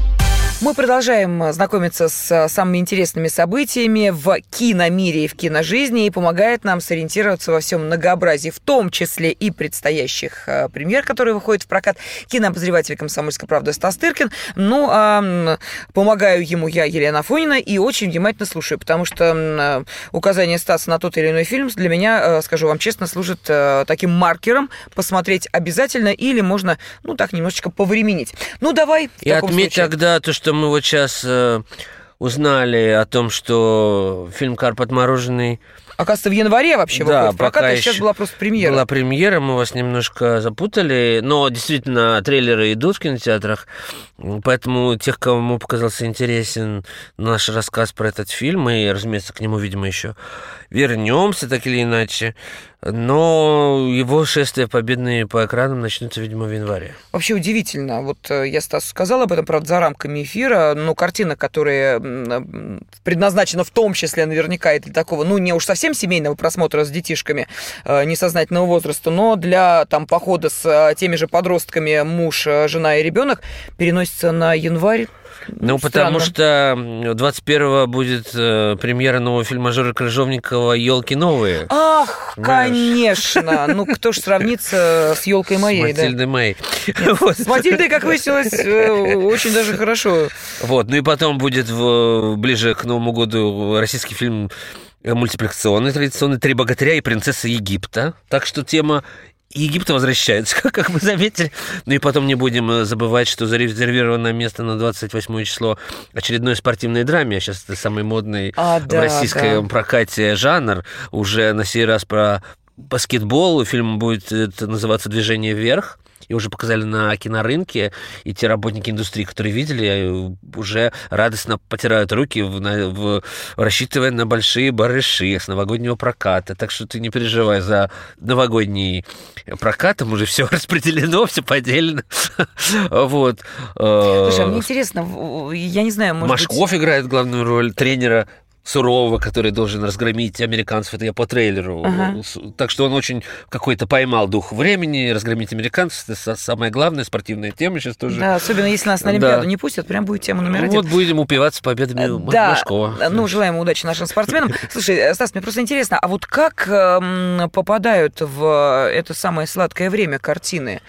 Мы продолжаем э, знакомиться с э, самыми интересными событиями в киномире и в киножизни и помогает нам сориентироваться во всем многообразии, в том числе и предстоящих э, премьер, которые выходят в прокат. Кинообозреватель «Комсомольской правды» Стас Тыркин. Ну, а помогаю ему я, Елена Афонина, и очень внимательно слушаю, потому что указание Стаса на тот или иной фильм для меня, скажу вам честно, служит таким маркером посмотреть обязательно или можно, ну, так немножечко повременить. Ну, давай. И отметь случае. тогда то, что мы вот сейчас э, узнали о том, что фильм «Карпат мороженый» Оказывается, в январе вообще Да, выходит в прокат, пока а сейчас была просто премьера. Была премьера, мы вас немножко запутали, но действительно трейлеры идут в кинотеатрах, поэтому тех, кому показался интересен наш рассказ про этот фильм, и, разумеется, к нему, видимо, еще вернемся так или иначе, но его шествие победные по экранам начнутся, видимо, в январе. Вообще удивительно. Вот э, я Стасу сказала об этом, правда, за рамками эфира, но картина, которая м, предназначена в том числе наверняка и для такого, ну, не уж совсем семейного просмотра с детишками э, несознательного возраста, но для там похода с э, теми же подростками муж, э, жена и ребенок переносится на январь. Ну, потому странно. что 21-го будет э, премьера нового фильма Жоры Крыжовникова «Елки новые». Ах, Понимаешь? конечно. Ну, кто ж сравнится с елкой моей, с да? Матильдой Мэй. Вот. С Матильдой, как выяснилось, э, очень даже хорошо. Вот, ну и потом будет в, ближе к Новому году российский фильм э, мультипликационный, традиционный «Три богатыря и принцесса Египта». Так что тема Египта возвращается, как, как вы заметили. Ну и потом не будем э, забывать, что зарезервировано место на 28 число очередной спортивной драме. А сейчас это самый модный А, в да, российском да. прокате жанр. Уже на сей раз про баскетбол. Фильм будет э, называться «Движение вверх». И уже показали на кинорынке, и те работники индустрии, которые видели, э, уже радостно потирают руки, в, на- в- рассчитывая на большие барыши с новогоднего проката. Так что ты не переживай за новогодний прокат, там уже все распределено, все поделено. Вот. Слушай, а мне Э, интересно, я не знаю, может быть... Машков играет главную роль тренера сурового, который должен разгромить американцев. Это я по трейлеру. Ага. Так что он очень какой-то поймал дух времени. Разгромить американцев. Это са- самая главная спортивная тема сейчас тоже. Да, особенно если нас на Да. Олимпиаду не пустят, прям будет тема номер один. Вот будем упиваться победами Э, Да, Машкова. ну, желаем удачи нашим спортсменам. Слушай, э, Стас, мне просто интересно, а вот как эм, попадают в э, это самое сладкое время картины?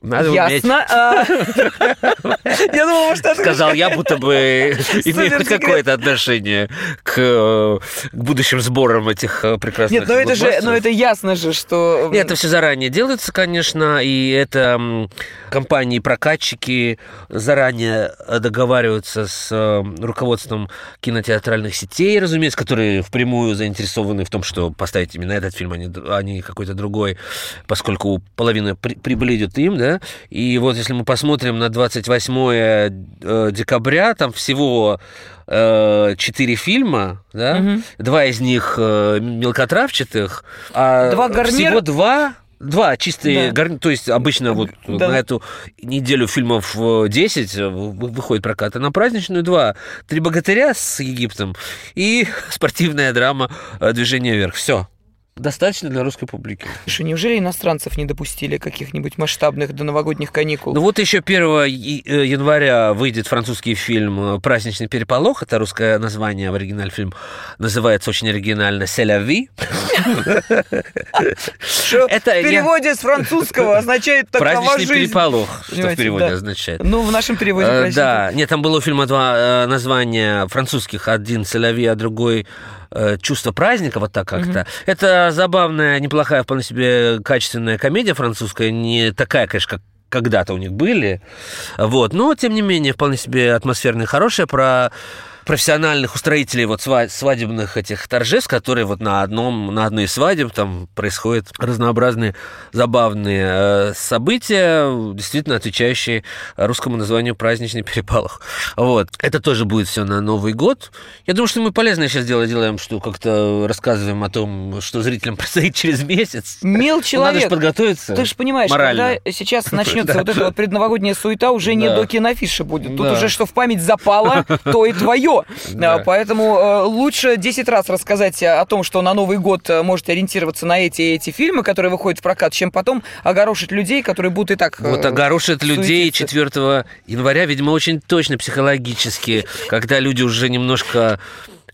Надо. Ясно. а. Я думала, что. Сказал я, будто бы имею какое-то отношение к, э, к будущим сборам этих э, прекрасных Нет, ну это же, ну это ясно же, что... Нет, это все заранее делается, конечно, и это компании-прокатчики заранее договариваются с э, руководством кинотеатральных сетей, разумеется, которые впрямую заинтересованы в том, что поставить именно этот фильм, а не, а какой-то другой, поскольку половина при- прибыли идет им, да, да, и вот если мы посмотрим на 28 э, декабря, там всего э, четыре фильма, да, два из них э, мелкотравчатых, а Два гарнира- всего два Два чистые, Да. гарни- то есть обычно вот Да. на эту неделю фильмов э, 10 э, вы- выходит прокат, а на праздничную два. Три богатыря с Египтом и спортивная драма «Движение вверх». Все. Достаточно для русской публики. Слушай, неужели иностранцев не допустили каких-нибудь масштабных до новогодних каникул? Ну вот еще 1 и- э, января выйдет французский фильм э, «Праздничный переполох». Это русское название в оригинале фильм называется очень оригинально. Что это в переводе с французского означает такова Праздничный переполох, что в переводе означает. Ну, в нашем переводе, Э. Да, нет, там было у фильма два названия французских, один «Солови», а другой э, «Чувство праздника», вот так как-то. Это забавная, неплохая, вполне себе качественная комедия французская, не такая, конечно, как когда-то у них были, вот, но, тем не менее, вполне себе атмосферная, хорошая, про профессиональных устроителей вот сва- свадебных этих торжеств, которые вот на одном, на одной из свадеб там происходят разнообразные забавные э, события, действительно отвечающие русскому названию праздничный переполох. Вот. Это тоже будет все на Новый год. Я думаю, что мы полезное сейчас дело делаем, что как-то рассказываем о том, что зрителям предстоит через месяц. Мил Надо же человек. подготовиться. Ты же понимаешь, морально. когда сейчас начнется вот эта вот предновогодняя суета, уже не до кинофиши будет. Тут уже что в память запало, то и твое. Да. А, Поэтому э, лучше 10 раз рассказать о том, что на Новый год э, можете ориентироваться на эти и эти фильмы, которые выходят в прокат, чем потом огорошить людей, которые будут и так... э, Вот огорошит людей суетиться. 4 января, видимо, очень точно психологически, когда люди уже немножко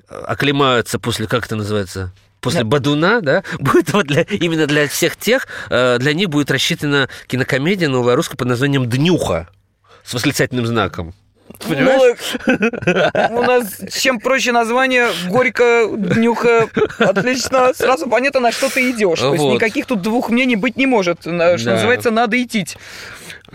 э, оклемаются после, как это называется, после Бадуна, да, будет вот для, именно для всех тех, э, для них будет рассчитана кинокомедия новая русская под названием «Днюха» с восклицательным знаком. Понимаешь? Ну, у нас чем проще название, горько, днюха, отлично, сразу понятно, на что ты идешь. То есть Вот. никаких тут двух мнений быть не может. Что Да. называется, надо идти.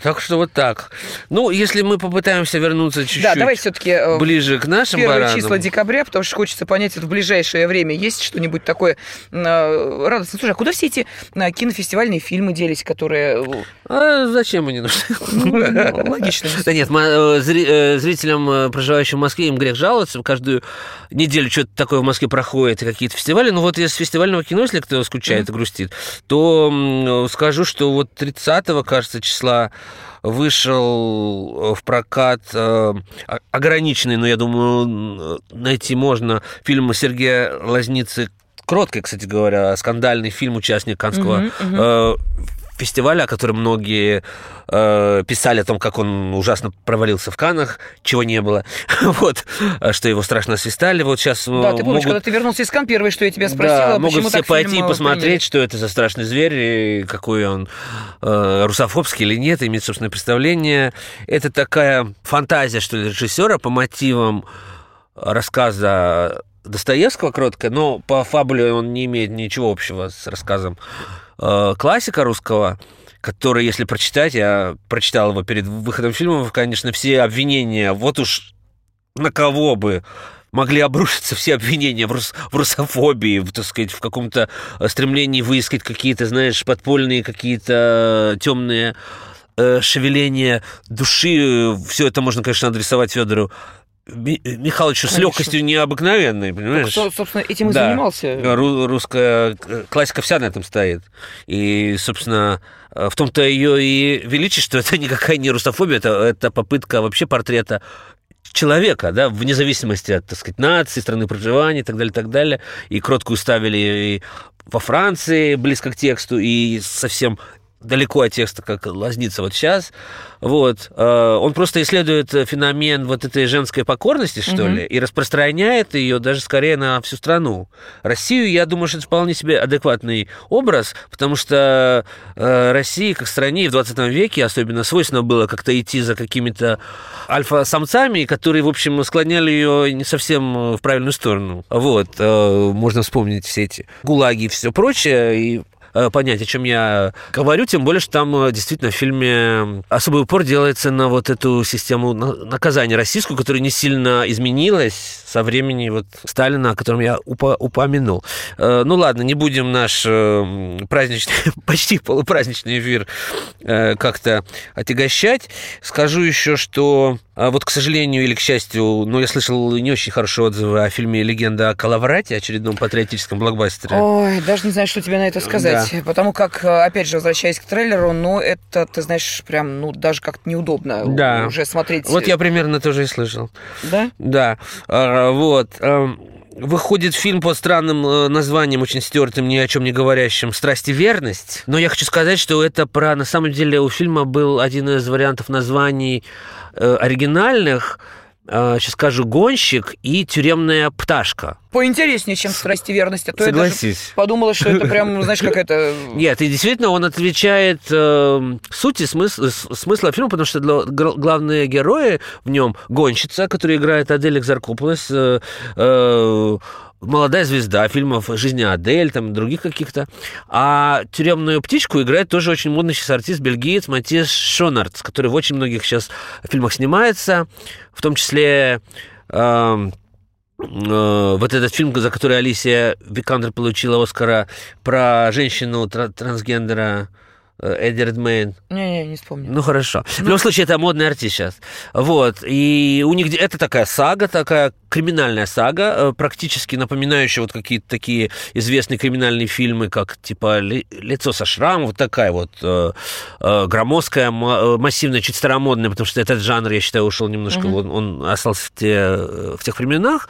Так что вот так. Ну, если мы попытаемся вернуться чуть-чуть Да, давай все-таки ближе к нашим первые баранам. числа декабря, потому что хочется понять, это в ближайшее время есть что-нибудь такое э, радостное. Слушай, а куда все эти э, кинофестивальные фильмы делись, которые... э, А зачем они нужны? ну, логично. Да нет, э, э, зрителям, э, проживающим в Москве, им грех жаловаться. Каждую неделю что-то такое в Москве проходит, какие-то фестивали. Ну вот из фестивального кино, если кто скучает и грустит, то скажу, что вот 30 кажется, числа вышел э, в прокат э, ограниченный, но я думаю, м, найти можно фильм Сергея Лазницы. Кроткой, кстати говоря, скандальный фильм, участник Канского э, фестиваля, о котором многие э, писали о том, как он ужасно провалился в Канах, чего не было, вот, а что его страшно свистали, вот сейчас Да, ты помнишь, когда ты вернулся из Кан, первое, что я тебя спросила, да, могут все пойти и э, посмотреть, приняли? что это за страшный зверь, и какой он э, русофобский или нет, иметь собственное представление. Это такая фантазия, что ли, режиссера по мотивам рассказа Достоевского кроткая, но по фабуле он не имеет ничего общего с рассказом э, классика русского, который, если прочитать, я прочитал его перед выходом фильма, конечно, все обвинения, вот уж на кого бы могли обрушиться все обвинения в, рус- в русофобии, в, так сказать, в каком-то э, стремлении выискать какие-то, знаешь, подпольные какие-то темные э, шевеления души. Все это можно, конечно, адресовать Федору Ми- Михайловичу с Конечно. легкостью необыкновенной, понимаешь? Кто, собственно, этим и Да. занимался. Ру- русская э, классика вся на этом стоит. И, собственно, э, в том-то ее и величие, что это никакая не русофобия, это, это попытка вообще портрета человека, да, вне зависимости от, так сказать, нации, страны проживания и так далее, и так далее. И кроткую ставили и во Франции, близко к тексту, и совсем далеко от текста, как Лазница вот сейчас. Вот. Э, Он просто исследует феномен вот этой женской покорности, что ли, и распространяет ее даже скорее на всю страну. Россию, я думаю, что это вполне себе адекватный образ, потому что э, России, как стране, в 20 веке особенно свойственно было как-то идти за какими-то альфа-самцами, которые, в общем, склоняли ее не совсем в правильную сторону. Вот. Э, Можно вспомнить все эти гулаги и все прочее, и понять, о чем я говорю, тем более, что там э, действительно в фильме особый упор делается на вот эту систему наказания российскую, которая не сильно изменилась со времени вот Сталина, о котором я упо- упомянул. Э, ну ладно, не будем наш праздничный, почти полупраздничный эфир как-то отягощать. Скажу еще, что вот, к сожалению или к счастью, ну, я слышал не очень хорошие отзывы о фильме «Легенда о Калаврате», очередном патриотическом блокбастере. Ой, даже не знаю, что тебе на это сказать. Да. Потому как, э, опять же, возвращаясь к трейлеру, ну, это, ты знаешь, прям, ну, даже как-то неудобно да. уже смотреть. Вот я примерно тоже и слышал. Да? Да. А, вот. Эм, выходит фильм под странным э, названием, очень стертым, ни о чем не говорящим «Страсть и верность». Но я хочу сказать, что это про... На самом деле у фильма был один из вариантов названий оригинальных – сейчас скажу, гонщик и тюремная пташка. Поинтереснее, чем страсть и верность. А то Согласись. Я даже подумала, что это прям, знаешь, как это... Нет, и действительно он отвечает э, сути смысла, смысла фильма, потому что для, главные герои в нем гонщица, которая играет Адель Экзаркополос, э, э, молодая звезда фильмов «Жизнь Адель», там, других каких-то. А «Тюремную птичку» играет тоже очень модный сейчас артист, бельгиец Матис Шонардс, который в очень многих сейчас фильмах снимается, в том числе... Э, вот этот фильм, за который Алисия Викандер получила Оскара, про женщину трансгендера, Эдди Редмейн. Не-не, не вспомню. Ну, хорошо. Ну... В любом случае, это модный артист сейчас. Вот. И у них это такая сага, такая криминальная сага, э, практически напоминающая вот какие-то такие известные криминальные фильмы, как типа «Лицо со шрамом», вот такая вот э, э, громоздкая, массивная, чуть старомодная, потому что этот жанр, я считаю, ушел немножко, угу. он, он остался в, те, в тех временах,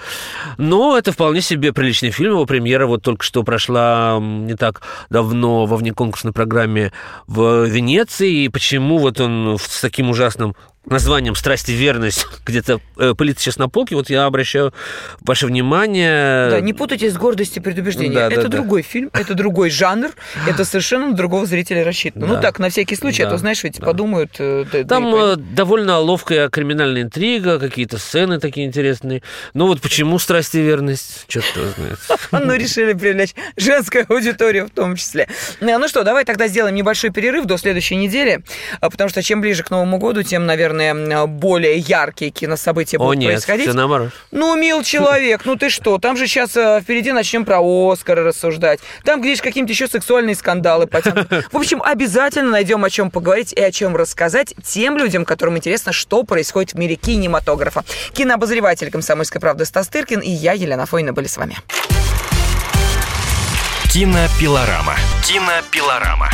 но это вполне себе приличный фильм, его премьера вот только что прошла не так давно во внеконкурсной программе в Венеции, и почему вот он с таким ужасным названием «Страсть и верность» где-то э, пылится сейчас на полке, вот я обращаю ваше внимание... Да, не путайте с гордостью и предубеждением. Да, это да, другой да. фильм, это другой жанр, это совершенно на другого зрителя рассчитано. Ну да. Ну так, на всякий случай, да. а то, знаешь, ведь да. подумают... Э, да, Там да, довольно ловкая криминальная интрига, какие-то сцены такие интересные. Ну вот почему «Страсть и верность»? Черт его знает. Ну, решили привлечь женскую аудиторию в том числе. Ну что, давай тогда сделаем небольшой перерыв до следующей недели, а, потому что чем ближе к Новому году, тем, наверное, наверное, более яркие кинособытия будут О, нет, происходить. Все наоборот. Ну, мил человек, ну ты что? Там же сейчас э, впереди начнем про Оскара рассуждать. Там, где какие-то еще сексуальные скандалы потянут. В общем, обязательно найдем о чем поговорить и о чем рассказать тем людям, которым интересно, что происходит в мире кинематографа. Кинообозреватель «Комсомольской правды» Стас Тыркин и я, Елена Фойна, были с вами. Кинопилорама. Кинопилорама.